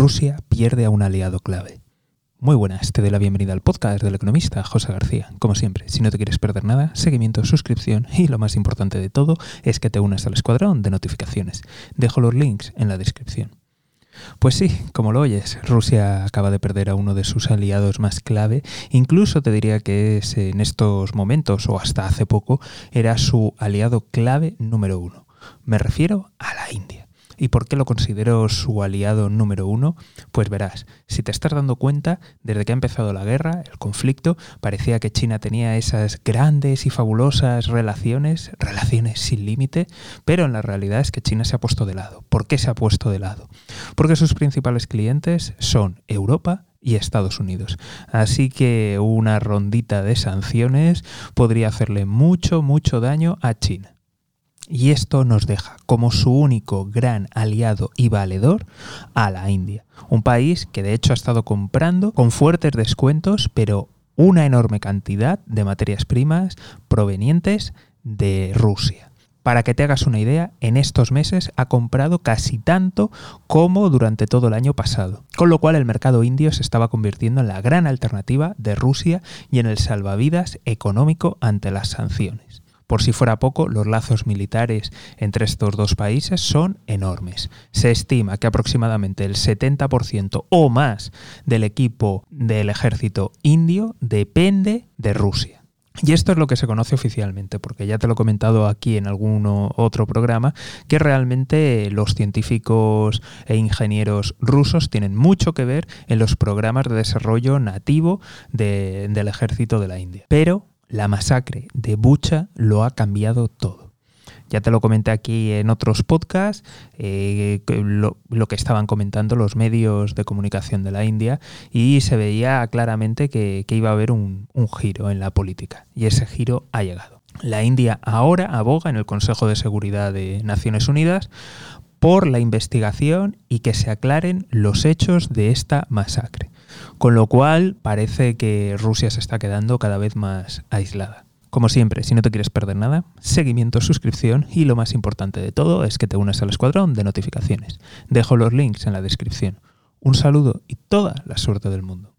Rusia pierde a un aliado clave. Muy buenas, te doy la bienvenida al podcast del economista José García. Como siempre, si no te quieres perder nada, seguimiento, suscripción y lo más importante de todo es que te unas al escuadrón de notificaciones. Dejo los links en la descripción. Pues sí, como lo oyes, Rusia acaba de perder a uno de sus aliados más clave, incluso te diría que es en estos momentos o hasta hace poco era su aliado clave número uno. Me refiero a la India. ¿Y por qué lo considero su aliado número uno? Pues verás, si te estás dando cuenta, desde que ha empezado la guerra, el conflicto, parecía que China tenía esas grandes y fabulosas relaciones, relaciones sin límite, pero en la realidad es que China se ha puesto de lado. ¿Por qué se ha puesto de lado? Porque sus principales clientes son Europa, y Estados Unidos. Así que una rondita de sanciones podría hacerle mucho, mucho daño a China y esto nos deja como su único gran aliado y valedor a la India, un país que de hecho ha estado comprando con fuertes descuentos, pero una enorme cantidad de materias primas provenientes de Rusia. Para que te hagas una idea, en estos meses ha comprado casi tanto como durante todo el año pasado, con lo cual el mercado indio se estaba convirtiendo en la gran alternativa de Rusia y en el salvavidas económico ante las sanciones. Por si fuera poco, los lazos militares entre estos dos países son enormes. Se estima que aproximadamente el 70% o más del equipo del ejército indio depende de Rusia. Y esto es lo que se conoce oficialmente, porque ya te lo he comentado aquí en algún otro programa, que realmente los científicos e ingenieros rusos tienen mucho que ver en los programas de desarrollo nativo del ejército de la India. Pero la masacre de Bucha lo ha cambiado todo. Ya te lo comenté aquí en otros podcasts, eh, lo, que estaban comentando los medios de comunicación de la India y se veía claramente que, iba a haber un, un giro en la política y ese giro ha llegado. La India ahora aboga en el Consejo de Seguridad de Naciones Unidas por la investigación y que se aclaren los hechos de esta masacre. Con lo cual parece que Rusia se está quedando cada vez más aislada. Como siempre, si no te quieres perder nada, seguimiento, suscripción y lo más importante de todo es que te unas al escuadrón de notificaciones. Dejo los links en la descripción. Un saludo y toda la suerte del mundo.